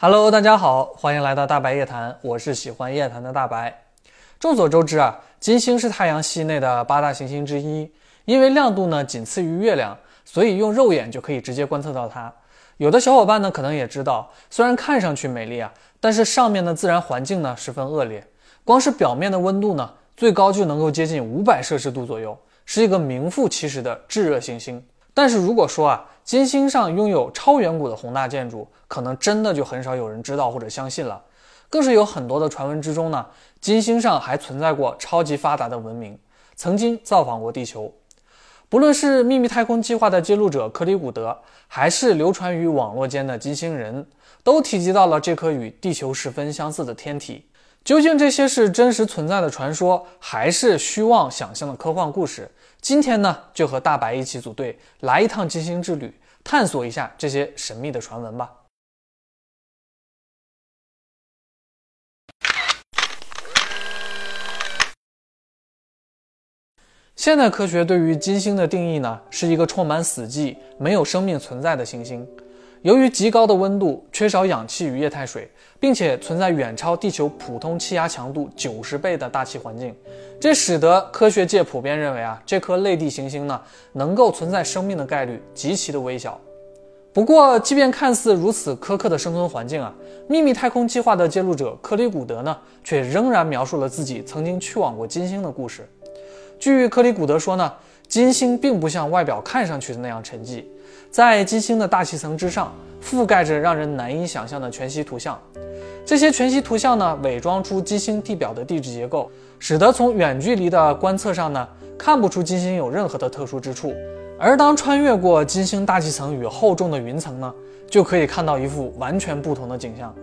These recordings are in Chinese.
Hello，大家好，欢迎来到大白夜谈，我是喜欢夜谈的大白。众所周知啊，金星是太阳系内的八大行星之一，因为亮度呢仅次于月亮，所以用肉眼就可以直接观测到它。有的小伙伴呢可能也知道，虽然看上去美丽啊，但是上面的自然环境呢十分恶劣，光是表面的温度呢最高就能够接近五百摄氏度左右，是一个名副其实的炙热行星。但是如果说啊，金星上拥有超远古的宏大建筑，可能真的就很少有人知道或者相信了。更是有很多的传闻之中呢，金星上还存在过超级发达的文明，曾经造访过地球。不论是秘密太空计划的揭露者克里古德，还是流传于网络间的金星人，都提及到了这颗与地球十分相似的天体。究竟这些是真实存在的传说，还是虚妄想象的科幻故事？今天呢，就和大白一起组队，来一趟金星之旅，探索一下这些神秘的传闻吧。现代科学对于金星的定义呢，是一个充满死寂、没有生命存在的行星。由于极高的温度、缺少氧气与液态水，并且存在远超地球普通气压强度九十倍的大气环境，这使得科学界普遍认为啊，这颗类地行星呢，能够存在生命的概率极其的微小。不过，即便看似如此苛刻的生存环境啊，秘密太空计划的揭露者克里古德呢，却仍然描述了自己曾经去往过金星的故事。据克里古德说呢，金星并不像外表看上去的那样沉寂。在金星的大气层之上，覆盖着让人难以想象的全息图像。这些全息图像呢，伪装出金星地表的地质结构，使得从远距离的观测上呢，看不出金星有任何的特殊之处。而当穿越过金星大气层与厚重的云层呢，就可以看到一幅完全不同的景象。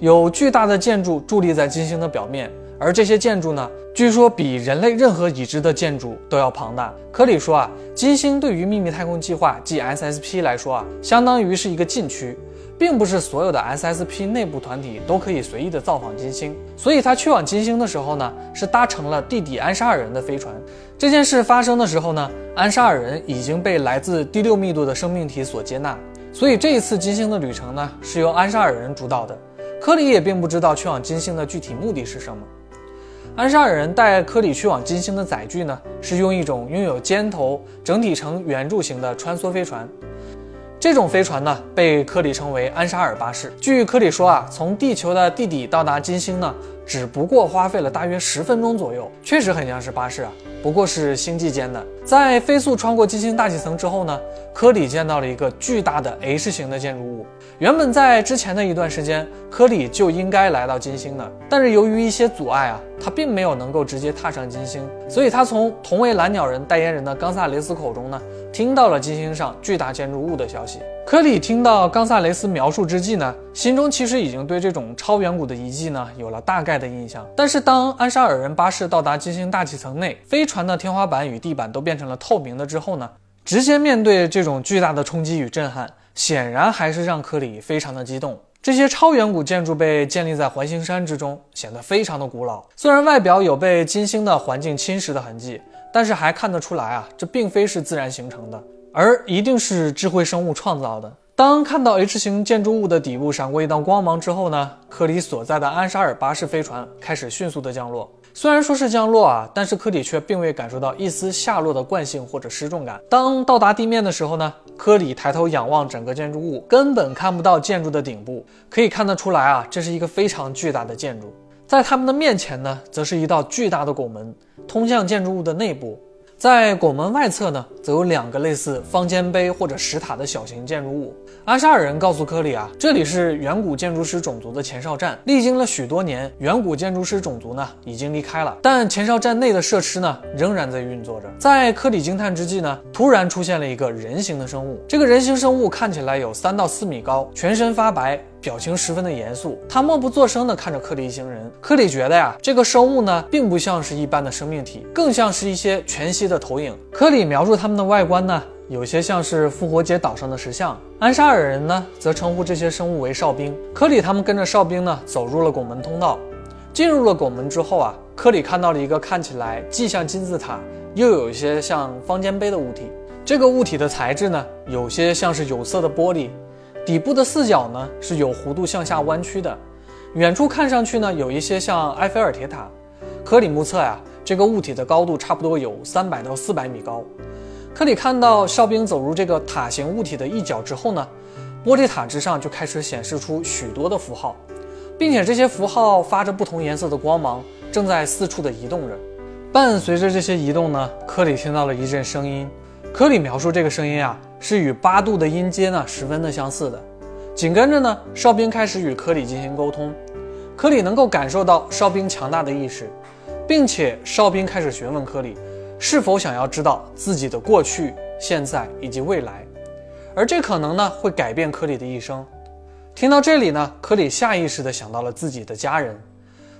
有巨大的建筑伫立在金星的表面。而这些建筑呢，据说比人类任何已知的建筑都要庞大。科里说啊，金星对于秘密太空计划即 SSP 来说啊，相当于是一个禁区，并不是所有的 SSP 内部团体都可以随意的造访金星。所以他去往金星的时候呢，是搭乘了弟弟安沙尔人的飞船。这件事发生的时候呢，安沙尔人已经被来自第六密度的生命体所接纳，所以这一次金星的旅程呢，是由安沙尔人主导的。科里也并不知道去往金星的具体目的是什么。安沙尔人带科里去往金星的载具呢，是用一种拥有尖头、整体呈圆柱形的穿梭飞船。这种飞船呢，被科里称为安沙尔巴士。据科里说啊，从地球的地底到达金星呢，只不过花费了大约十分钟左右，确实很像是巴士啊。不过是星际间的，在飞速穿过金星大气层之后呢，科里见到了一个巨大的 H 型的建筑物。原本在之前的一段时间，科里就应该来到金星的，但是由于一些阻碍啊，他并没有能够直接踏上金星。所以他从同为蓝鸟人代言人的冈萨雷斯口中呢，听到了金星上巨大建筑物的消息。科里听到冈萨雷斯描述之际呢，心中其实已经对这种超远古的遗迹呢有了大概的印象。但是当安沙尔人巴士到达金星大气层内，飞船的天花板与地板都变成了透明的之后呢，直接面对这种巨大的冲击与震撼，显然还是让科里非常的激动。这些超远古建筑被建立在环形山之中，显得非常的古老。虽然外表有被金星的环境侵蚀的痕迹，但是还看得出来啊，这并非是自然形成的。而一定是智慧生物创造的。当看到 H 型建筑物的底部闪过一道光芒之后呢，科里所在的安沙尔巴士飞船开始迅速的降落。虽然说是降落啊，但是科里却并未感受到一丝下落的惯性或者失重感。当到达地面的时候呢，科里抬头仰望整个建筑物，根本看不到建筑的顶部。可以看得出来啊，这是一个非常巨大的建筑。在他们的面前呢，则是一道巨大的拱门，通向建筑物的内部。在拱门外侧呢，则有两个类似方尖碑或者石塔的小型建筑物。阿沙尔人告诉科里啊，这里是远古建筑师种族的前哨站。历经了许多年，远古建筑师种族呢已经离开了，但前哨站内的设施呢仍然在运作着。在科里惊叹之际呢，突然出现了一个人形的生物。这个人形生物看起来有三到四米高，全身发白。表情十分的严肃，他默不作声地看着克里一行人。克里觉得呀，这个生物呢，并不像是一般的生命体，更像是一些全息的投影。科里描述他们的外观呢，有些像是复活节岛上的石像。安沙尔人呢，则称呼这些生物为哨兵。科里他们跟着哨兵呢，走入了拱门通道。进入了拱门之后啊，科里看到了一个看起来既像金字塔，又有一些像方尖碑的物体。这个物体的材质呢，有些像是有色的玻璃。底部的四角呢是有弧度向下弯曲的，远处看上去呢有一些像埃菲尔铁塔。科里目测呀，这个物体的高度差不多有三百到四百米高。科里看到哨兵走入这个塔形物体的一角之后呢，玻璃塔之上就开始显示出许多的符号，并且这些符号发着不同颜色的光芒，正在四处的移动着。伴随着这些移动呢，科里听到了一阵声音。科里描述这个声音啊，是与八度的音阶呢十分的相似的。紧跟着呢，哨兵开始与科里进行沟通，科里能够感受到哨兵强大的意识，并且哨兵开始询问科里是否想要知道自己的过去、现在以及未来，而这可能呢会改变科里的一生。听到这里呢，科里下意识地想到了自己的家人，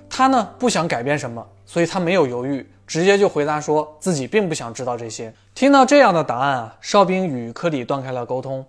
他呢不想改变什么，所以他没有犹豫。直接就回答说自己并不想知道这些。听到这样的答案啊，哨兵与科里断开了沟通，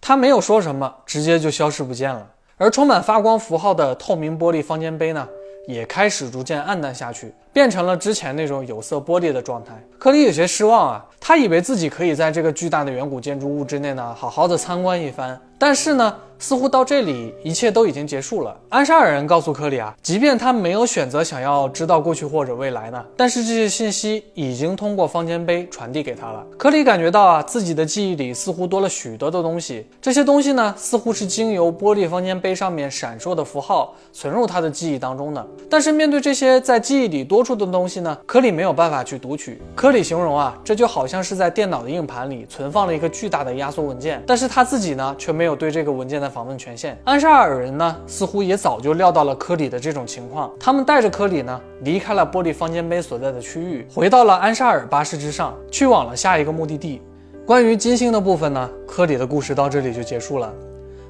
他没有说什么，直接就消失不见了。而充满发光符号的透明玻璃方尖碑呢，也开始逐渐暗淡下去，变成了之前那种有色玻璃的状态。科里有些失望啊，他以为自己可以在这个巨大的远古建筑物之内呢，好好的参观一番，但是呢。似乎到这里一切都已经结束了。安沙尔人告诉科里啊，即便他没有选择想要知道过去或者未来呢，但是这些信息已经通过方尖碑传递给他了。科里感觉到啊，自己的记忆里似乎多了许多的东西，这些东西呢，似乎是经由玻璃方尖碑上面闪烁的符号存入他的记忆当中的。但是面对这些在记忆里多出的东西呢，科里没有办法去读取。科里形容啊，这就好像是在电脑的硬盘里存放了一个巨大的压缩文件，但是他自己呢，却没有对这个文件的。访问权限，安沙尔人呢，似乎也早就料到了科里的这种情况。他们带着科里呢，离开了玻璃方尖碑所在的区域，回到了安沙尔巴士之上，去往了下一个目的地。关于金星的部分呢，科里的故事到这里就结束了。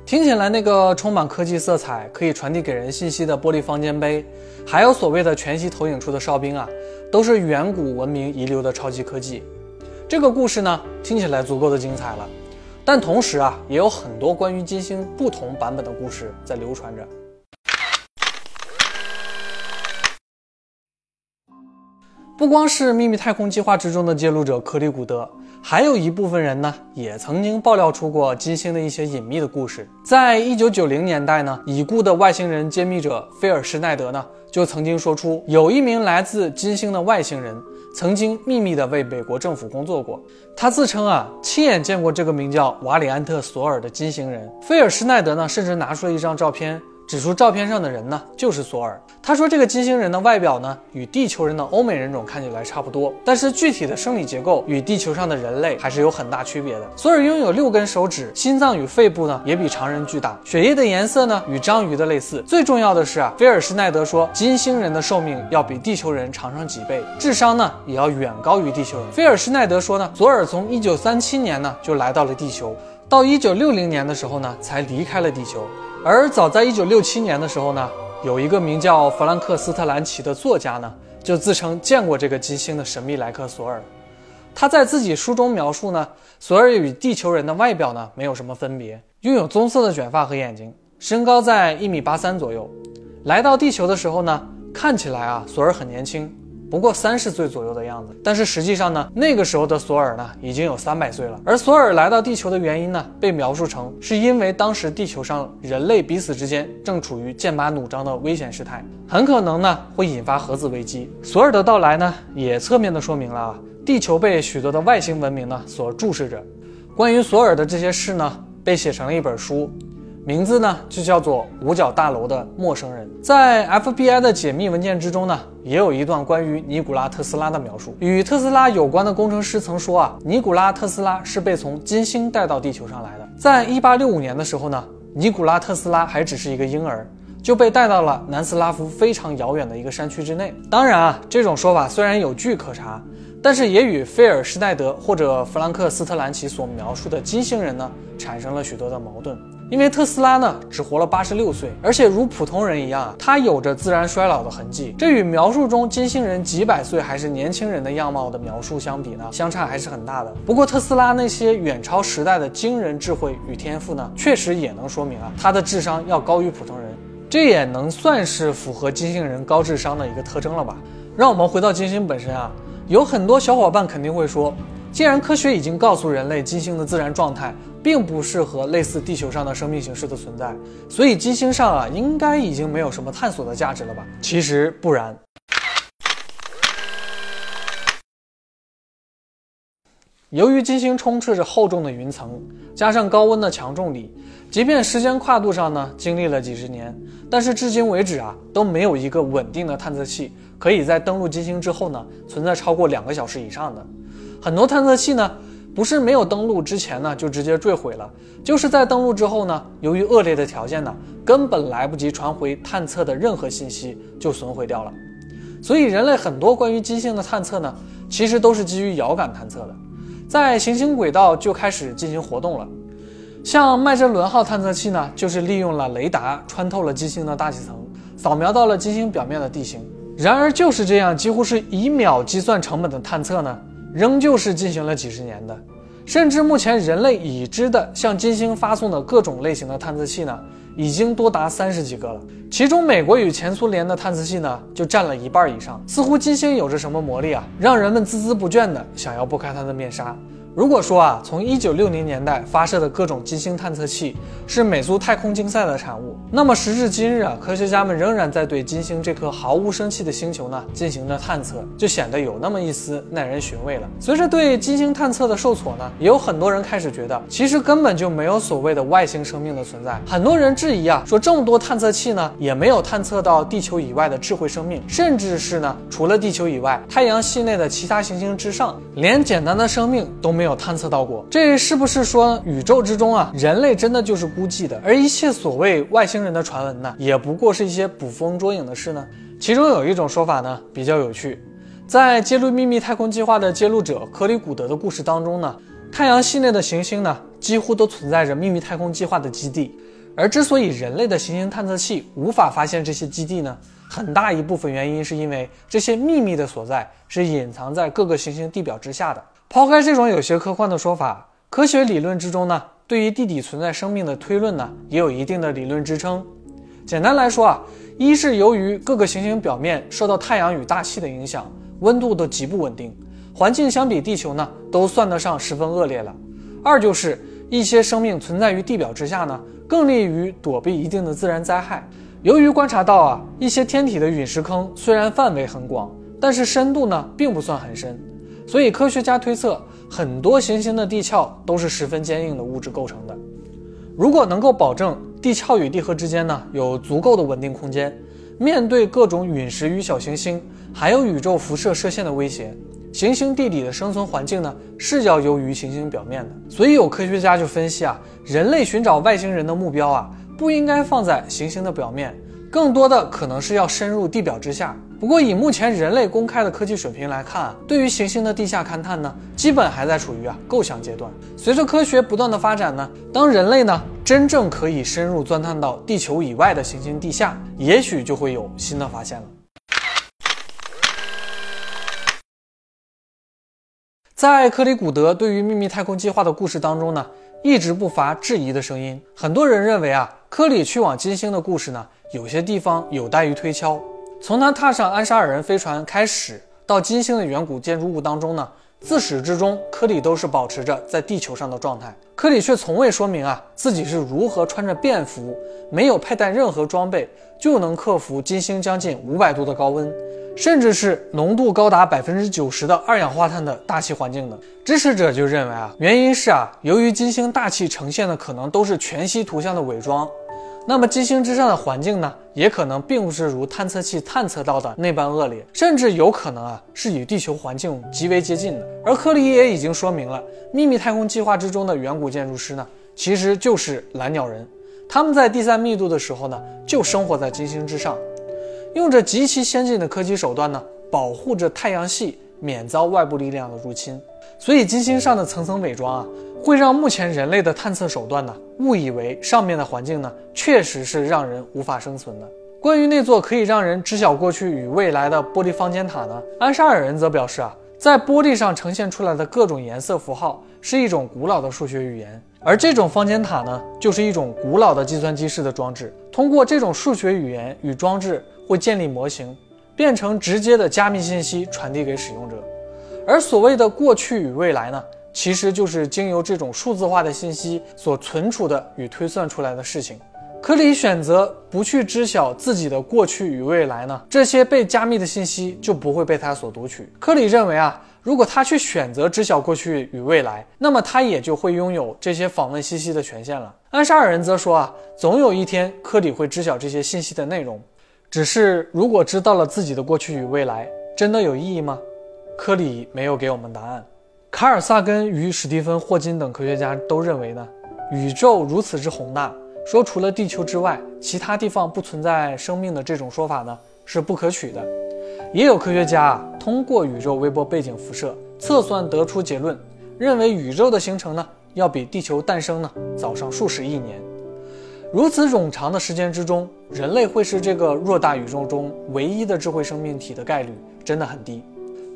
听起来，那个充满科技色彩、可以传递给人信息的玻璃方尖碑，还有所谓的全息投影出的哨兵啊，都是远古文明遗留的超级科技。这个故事呢，听起来足够的精彩了。但同时啊，也有很多关于金星不同版本的故事在流传着。不光是秘密太空计划之中的揭露者克里古德，还有一部分人呢，也曾经爆料出过金星的一些隐秘的故事。在一九九零年代呢，已故的外星人揭秘者菲尔施奈德呢，就曾经说出有一名来自金星的外星人。曾经秘密地为美国政府工作过，他自称啊亲眼见过这个名叫瓦里安特·索尔的金星人。菲尔施奈德呢，甚至拿出了一张照片。指出照片上的人呢，就是索尔。他说，这个金星人的外表呢，与地球人的欧美人种看起来差不多，但是具体的生理结构与地球上的人类还是有很大区别的。索尔拥有六根手指，心脏与肺部呢也比常人巨大，血液的颜色呢与章鱼的类似。最重要的是啊，菲尔施奈德说，金星人的寿命要比地球人长上几倍，智商呢也要远高于地球人。菲尔施奈德说呢，索尔从一九三七年呢就来到了地球，到一九六零年的时候呢才离开了地球。而早在一九六七年的时候呢，有一个名叫弗兰克斯特兰奇的作家呢，就自称见过这个金星的神秘莱克索尔。他在自己书中描述呢，索尔与地球人的外表呢没有什么分别，拥有棕色的卷发和眼睛，身高在一米八三左右。来到地球的时候呢，看起来啊，索尔很年轻。不过三十岁左右的样子，但是实际上呢，那个时候的索尔呢已经有三百岁了。而索尔来到地球的原因呢，被描述成是因为当时地球上人类彼此之间正处于剑拔弩张的危险事态，很可能呢会引发核子危机。索尔的到来呢，也侧面的说明了啊地球被许多的外星文明呢所注视着。关于索尔的这些事呢，被写成了一本书。名字呢就叫做五角大楼的陌生人。在 FBI 的解密文件之中呢，也有一段关于尼古拉特斯拉的描述。与特斯拉有关的工程师曾说啊，尼古拉特斯拉是被从金星带到地球上来的。在一八六五年的时候呢，尼古拉特斯拉还只是一个婴儿，就被带到了南斯拉夫非常遥远的一个山区之内。当然啊，这种说法虽然有据可查，但是也与菲尔施奈德或者弗兰克斯特兰奇所描述的金星人呢，产生了许多的矛盾。因为特斯拉呢只活了八十六岁，而且如普通人一样啊，他有着自然衰老的痕迹。这与描述中金星人几百岁还是年轻人的样貌的描述相比呢，相差还是很大的。不过特斯拉那些远超时代的惊人智慧与天赋呢，确实也能说明啊，他的智商要高于普通人。这也能算是符合金星人高智商的一个特征了吧？让我们回到金星本身啊，有很多小伙伴肯定会说。既然科学已经告诉人类金星的自然状态并不适合类似地球上的生命形式的存在，所以金星上啊，应该已经没有什么探索的价值了吧？其实不然。由于金星充斥着厚重的云层，加上高温的强重力，即便时间跨度上呢经历了几十年，但是至今为止啊都没有一个稳定的探测器可以在登陆金星之后呢存在超过两个小时以上的。很多探测器呢不是没有登陆之前呢就直接坠毁了，就是在登陆之后呢，由于恶劣的条件呢，根本来不及传回探测的任何信息就损毁掉了。所以人类很多关于金星的探测呢，其实都是基于遥感探测的。在行星轨道就开始进行活动了，像麦哲伦号探测器呢，就是利用了雷达穿透了金星的大气层，扫描到了金星表面的地形。然而，就是这样几乎是以秒计算成本的探测呢，仍旧是进行了几十年的。甚至目前人类已知的向金星发送的各种类型的探测器呢，已经多达三十几个了。其中，美国与前苏联的探测器呢，就占了一半以上。似乎金星有着什么魔力啊，让人们孜孜不倦的想要剥开它的面纱。如果说啊，从一九六零年代发射的各种金星探测器是美苏太空竞赛的产物，那么时至今日啊，科学家们仍然在对金星这颗毫无生气的星球呢进行着探测，就显得有那么一丝耐人寻味了。随着对金星探测的受挫呢，也有很多人开始觉得，其实根本就没有所谓的外星生命的存在。很多人质疑啊，说这么多探测器呢，也没有探测到地球以外的智慧生命，甚至是呢，除了地球以外，太阳系内的其他行星之上，连简单的生命都没。没有探测到过，这是不是说宇宙之中啊，人类真的就是孤寂的？而一切所谓外星人的传闻呢，也不过是一些捕风捉影的事呢？其中有一种说法呢，比较有趣，在揭露秘密太空计划的揭露者克里古德的故事当中呢，太阳系内的行星呢，几乎都存在着秘密太空计划的基地，而之所以人类的行星探测器无法发现这些基地呢？很大一部分原因是因为这些秘密的所在是隐藏在各个行星地表之下的。抛开这种有些科幻的说法，科学理论之中呢，对于地底存在生命的推论呢，也有一定的理论支撑。简单来说啊，一是由于各个行星表面受到太阳与大气的影响，温度都极不稳定，环境相比地球呢，都算得上十分恶劣了；二就是一些生命存在于地表之下呢，更利于躲避一定的自然灾害。由于观察到啊，一些天体的陨石坑虽然范围很广，但是深度呢并不算很深，所以科学家推测很多行星的地壳都是十分坚硬的物质构成的。如果能够保证地壳与地核之间呢有足够的稳定空间，面对各种陨石与小行星，还有宇宙辐射射线的威胁，行星地底的生存环境呢是要优于行星表面的。所以有科学家就分析啊，人类寻找外星人的目标啊。不应该放在行星的表面，更多的可能是要深入地表之下。不过以目前人类公开的科技水平来看，对于行星的地下勘探呢，基本还在处于啊构想阶段。随着科学不断的发展呢，当人类呢真正可以深入钻探到地球以外的行星地下，也许就会有新的发现了。在克里古德对于秘密太空计划的故事当中呢，一直不乏质疑的声音。很多人认为啊。科里去往金星的故事呢，有些地方有待于推敲。从他踏上安沙尔人飞船开始，到金星的远古建筑物当中呢，自始至终，科里都是保持着在地球上的状态。科里却从未说明啊自己是如何穿着便服，没有佩戴任何装备，就能克服金星将近五百度的高温。甚至是浓度高达百分之九十的二氧化碳的大气环境的支持者就认为啊，原因是啊，由于金星大气呈现的可能都是全息图像的伪装，那么金星之上的环境呢，也可能并不是如探测器探测到的那般恶劣，甚至有可能啊是与地球环境极为接近的。而科里也已经说明了，秘密太空计划之中的远古建筑师呢，其实就是蓝鸟人，他们在第三密度的时候呢，就生活在金星之上。用着极其先进的科技手段呢，保护着太阳系免遭外部力量的入侵。所以金星上的层层伪装啊，会让目前人类的探测手段呢，误以为上面的环境呢，确实是让人无法生存的。关于那座可以让人知晓过去与未来的玻璃方尖塔呢，安沙尔人则表示啊，在玻璃上呈现出来的各种颜色符号是一种古老的数学语言。而这种方尖塔呢，就是一种古老的计算机式的装置。通过这种数学语言与装置，会建立模型，变成直接的加密信息传递给使用者。而所谓的过去与未来呢，其实就是经由这种数字化的信息所存储的与推算出来的事情。科里选择不去知晓自己的过去与未来呢，这些被加密的信息就不会被他所读取。科里认为啊，如果他去选择知晓过去与未来，那么他也就会拥有这些访问信息的权限了。安沙尔人则说啊，总有一天科里会知晓这些信息的内容，只是如果知道了自己的过去与未来，真的有意义吗？科里没有给我们答案。卡尔萨根与史蒂芬霍金等科学家都认为呢，宇宙如此之宏大。说除了地球之外，其他地方不存在生命的这种说法呢，是不可取的。也有科学家啊，通过宇宙微波背景辐射测算得出结论，认为宇宙的形成呢，要比地球诞生呢早上数十亿年。如此冗长的时间之中，人类会是这个偌大宇宙中唯一的智慧生命体的概率真的很低。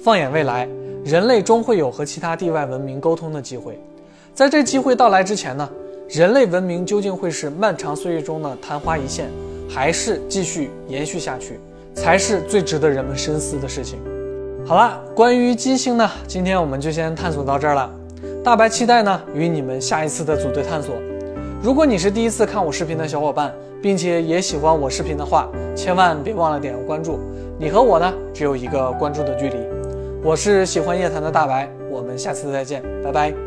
放眼未来，人类终会有和其他地外文明沟通的机会，在这机会到来之前呢？人类文明究竟会是漫长岁月中的昙花一现，还是继续延续下去，才是最值得人们深思的事情。好了，关于金星呢，今天我们就先探索到这儿了。大白期待呢与你们下一次的组队探索。如果你是第一次看我视频的小伙伴，并且也喜欢我视频的话，千万别忘了点个关注。你和我呢，只有一个关注的距离。我是喜欢夜谈的大白，我们下次再见，拜拜。